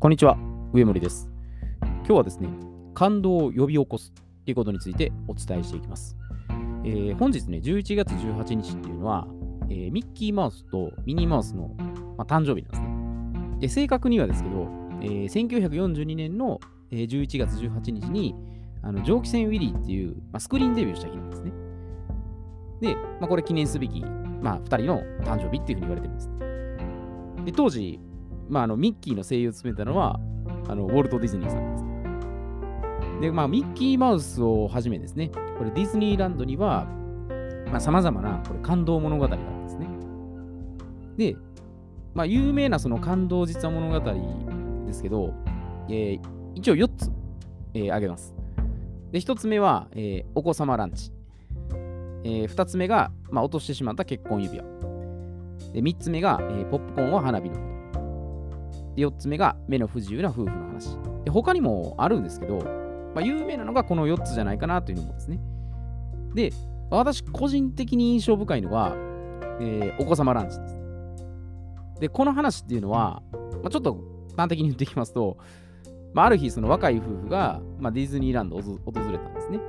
こんにちは、上森です。今日はですね、感動を呼び起こすということについてお伝えしていきます。えー本日ね、11月18日っていうのは、えーミッキーマウスとミニーマウスの、まあ、誕生日なんですね。で正確にはですけど、えー1942年の、えー11月18日に、あの蒸気船ウィリーっていう、まあ、スクリーンデビューした日なんですね。で、まあ、これ記念すべき、まあ、2人の誕生日っていうふうに言われてるんです。で当時、まあ、あのミッキーの声優を務めたのはあのウォルト・ディズニーさんです。で、まあ、ミッキーマウスをはじめですね、これディズニーランドには、まあ、様々なこれ感動物語があるんですね。で、まあ、有名なその感動実話物語ですけど、えー一応4つ、えー挙げます。で、1つ目は、えーお子様ランチ。え2つ目が、まあ、落としてしまった結婚指輪。で3つ目が、えーポップコーンは花火のこと。で4つ目が目の不自由な夫婦の話。で他にもあるんですけど、まあ、有名なのがこの4つじゃないかなというのもですね。で、私個人的に印象深いのは、えーお子様ランチです。で、この話っていうのは、まあ、ちょっと端的に言っていきますと、まあ、ある日、その若い夫婦が、まあ、ディズニーランドを訪れたんですね。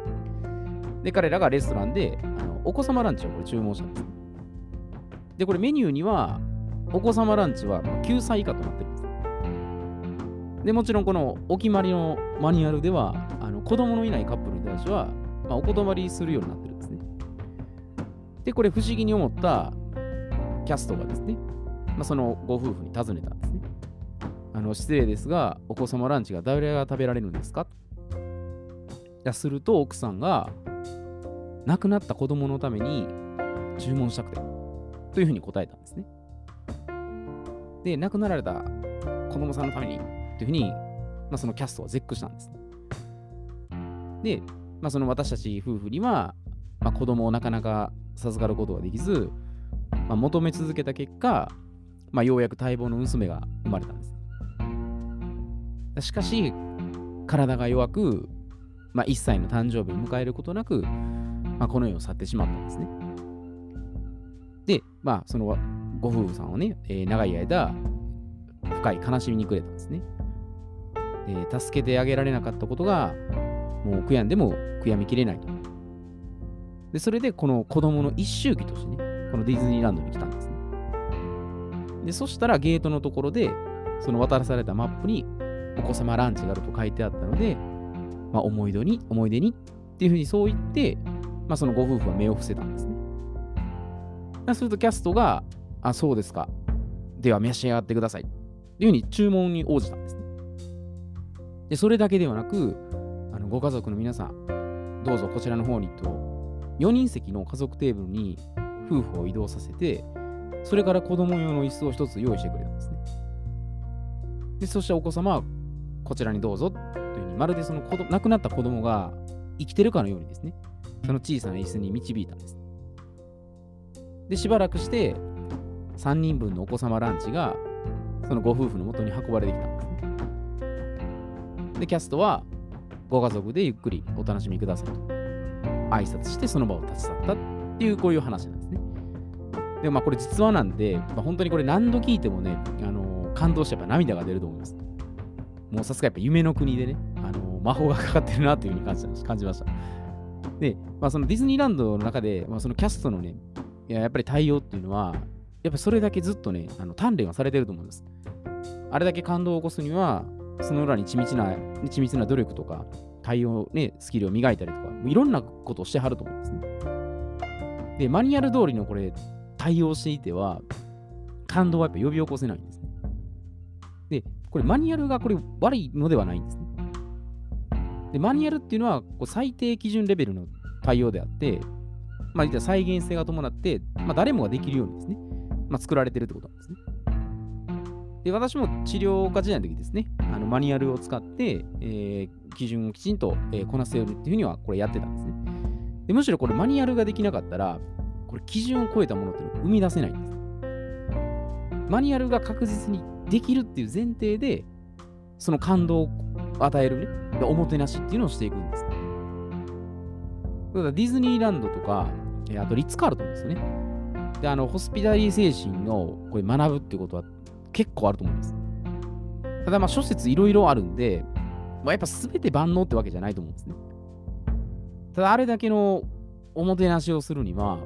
で、彼らがレストランであのお子様ランチをこれ注文したんです。で、これメニューには、お子様ランチは9歳以下となってるで。もちろんこのお決まりのマニュアルでは、あの子供のいないカップルに対しては、まあ、お断りするようになってるんですね。で、これ不思議に思ったキャストがですね、まあ、そのご夫婦に尋ねたんですね。あの失礼ですが、お子様ランチが誰が食べられるんですか？いやすると奥さんが、亡くなった子供のために注文したくて、というふうに答えたんですね。で、亡くなられた子供さんのために、というふうに、まあ、そのキャストは絶句したんです。で、まあ、その私たち夫婦には、まあ、子供をなかなか授かることができず、まあ、求め続けた結果、まあ、ようやく待望の娘が生まれたんです。しかし、体が弱く、まあ、1歳の誕生日を迎えることなく、まあ、この世を去ってしまったんですね。で、まあ、そのご夫婦さんをね、えー長い間、深い悲しみにくれたんですね。で、助けてあげられなかったことが、もう悔やんでも悔やみきれないと。で、それでこの子供の一周期としてね、このディズニーランドに来たんですね。で、そしたらゲートのところで、その渡されたマップに、お子様ランチがあると書いてあったので、まあ、思い出に、思い出にっていうふうにそう言って、まあ、そのご夫婦は目を伏せたんですね。するとキャストが、あ、そうですか。では召し上がってください。っていうふうに注文に応じたんです。で、それだけではなく、あのご家族の皆さん、どうぞこちらの方にと、4人席の家族テーブルに夫婦を移動させて、それから子供用の椅子を一つ用意してくれたんですね。で、そしてお子様はこちらにどうぞというふうに、まるでその子亡くなった子供が生きてるかのようにですね、その小さな椅子に導いたんです。で、しばらくして、3人分のお子様ランチが、そのご夫婦のもとに運ばれてきたんです。で、キャストは、ご家族でゆっくりお楽しみくださいと。挨拶してその場を立ち去ったっていう、こういう話なんですね。でもまあこれ実話なんで、まあ、本当にこれ何度聞いてもね、あのー感動してやっぱ涙が出ると思います。もうさすがやっぱ夢の国でね、あのー魔法がかかってるなというふうに感じた 感じました。で、まあ、そのディズニーランドの中で、まあ、そのキャストのね、いややっぱり対応っていうのは、やっぱそれだけずっとね、あの鍛錬はされてると思います。あれだけ感動を起こすには、その裏に緻密な、緻密な努力とか、対応ね、スキルを磨いたりとか、いろんなことをしてはると思うんですね。で、マニュアル通りのこれ、対応していては、感動はやっぱ呼び起こせないんですね。で、これマニュアルがこれ悪いのではないんですね。で、マニュアルっていうのはこう最低基準レベルの対応であって、まあ、言ったら再現性が伴って、まあ、誰もができるようにですね、まあ、作られてるってことなんですね。で、私も治療家時代の時ですね、あのマニュアルを使って、えー基準をきちんと、えーこなせるっていうふうにはこれやってたんですね。でむしろこれマニュアルができなかったら、これ基準を超えたものっていうのを生み出せないんです。マニュアルが確実にできるっていう前提で、その感動を与えるね、おもてなしっていうのをしていくんです。だからディズニーランドとか、あとリッツ・カールトンですよね。で、あの、ホスピタリー精神のこれ学ぶっていうことは結構あると思います。ただまあ諸説いろいろあるんで、まあ、やっぱ全て万能ってわけじゃないと思うんですね。ただあれだけのおもてなしをするには、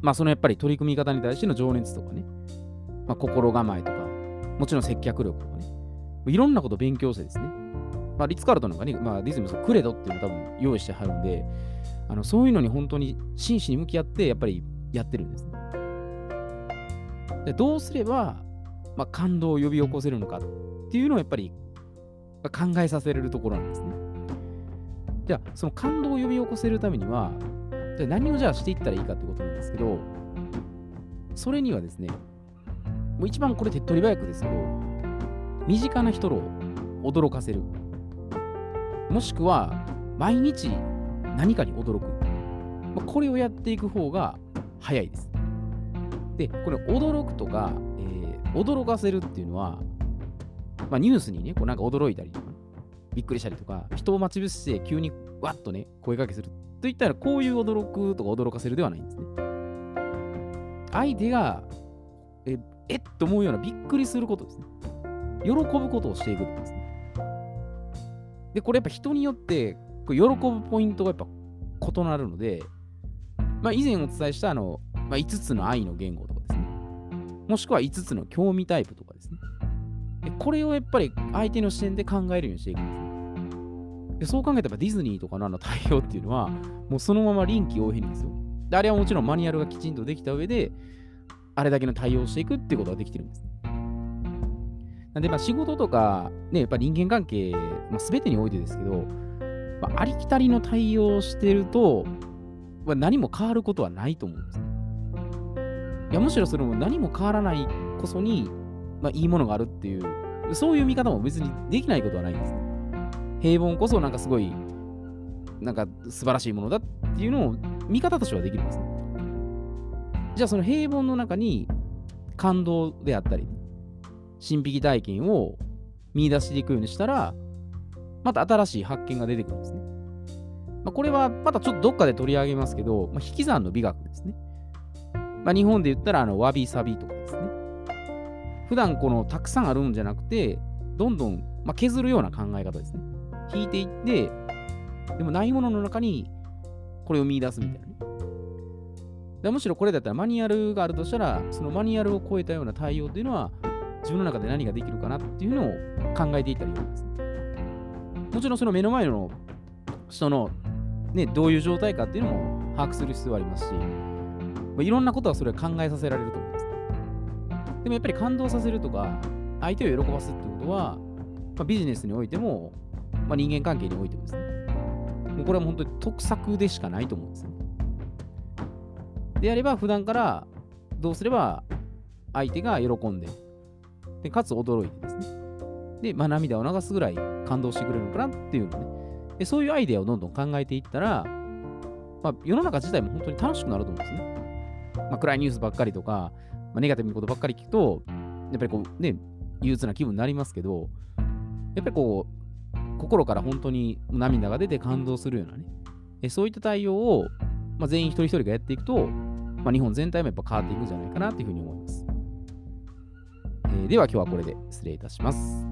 まあそのやっぱり取り組み方に対しての情熱とかね、まあ、心構えとか、もちろん接客力とかね、いろんなこと勉強してですね、まあ、リッツ・カールトンなんかね、まあ、ディズニーもクレドっていうのを多分用意してはるんで、あのそういうのに本当に真摯に向き合って、やっぱりやってるんですね。でどうすれば、まあ、感動を呼び起こせるのかっていうのをやっぱり考えさせれるところなんですね。じゃあ、その感動を呼び起こせるためには、じゃあ何をじゃあしていったらいいかってことなんですけど、それにはですね、もう一番これ手っ取り早くですけど、身近な人を驚かせる。もしくは、毎日何かに驚く。まあ、これをやっていく方が早いです。で、これ驚くとか、えー、驚かせるっていうのは、まあ、ニュースにね、こうなんか驚いたりとか、びっくりしたりとか、人を待ち伏せて急にわっとね、声かけするといったら、こういう驚くとか驚かせるではないんですね。相手が、え、えっと思うようなびっくりすることですね。喜ぶことをしていくんですね。で、これやっぱ人によって、喜ぶポイントがやっぱ異なるので、まあ、以前お伝えしたあの、まあ、5つの愛の言語。もしくは5つの興味タイプとかですね。これをやっぱり相手の視点で考えるようにしていくんですね。でそう考えたらディズニーとかのあの対応っていうのは、もうそのまま臨機応変ですよ。であれはもちろんマニュアルがきちんとできた上で、あれだけの対応していくっていうことができてるんです。なんで、まあ仕事とか、ね、やっぱ人間関係、まあ、全てにおいてですけど、まあ、ありきたりの対応をしてると、まあ、何も変わることはないと思うんですね。いやむしろそれも何も変わらないこそに、まあ、いいものがあるっていう、そういう見方も別にできないことはないんですね。平凡こそなんかすごい、なんか素晴らしいものだっていうのを見方としてはできるんですね。じゃあその平凡の中に感動であったり、神秘体験を見出していくようにしたら、また新しい発見が出てくるんですね。まあ、これはまたちょっとどっかで取り上げますけど、まあ、引き算の美学ですね。まあ、日本で言ったらあのわびさびとかですね。普段このたくさんあるんじゃなくて、どんどん、まあ、削るような考え方ですね。引いていって、でもないものの中にこれを見出すみたいなね。でむしろこれだったらマニュアルがあるとしたら、そのマニュアルを超えたような対応っていうのは、自分の中で何ができるかなっていうのを考えていったらいいわけですね。もちろんその目の前の人の、ね、どういう状態かっていうのも把握する必要はありますし、まあ、いろんなことはそれは考えさせられると思うんです。でもやっぱり感動させるとか、相手を喜ばすってことは、まあ、ビジネスにおいても、まあ、人間関係においてもですね、もうこれは本当に得策でしかないと思うんですよ。であれば、普段からどうすれば相手が喜んで、でかつ驚いてですね、で、まあ、涙を流すぐらい感動してくれるのかなっていうのね。でそういうアイデアをどんどん考えていったら、まあ、世の中自体も本当に楽しくなると思うんですね。まあ、暗いニュースばっかりとか、まあ、ネガティブなことばっかり聞くと、やっぱりこうね、憂鬱な気分になりますけど、やっぱりこう、心から本当に涙が出て感動するようなね、えそういった対応を、まあ、全員一人一人がやっていくと、まあ、日本全体もやっぱ変わっていくんじゃないかなというふうに思います。えー、では今日はこれで失礼いたします。